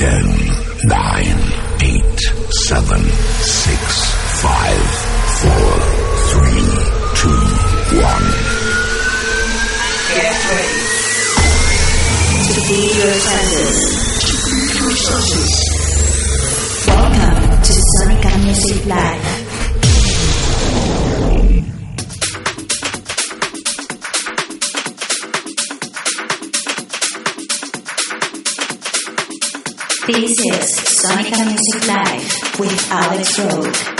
Ten, nine, eight, seven, six, five, four, three, two, one. Get ready to be your senses. Welcome to Sonica Music Live. This is Sonica Music Live with Alex Road.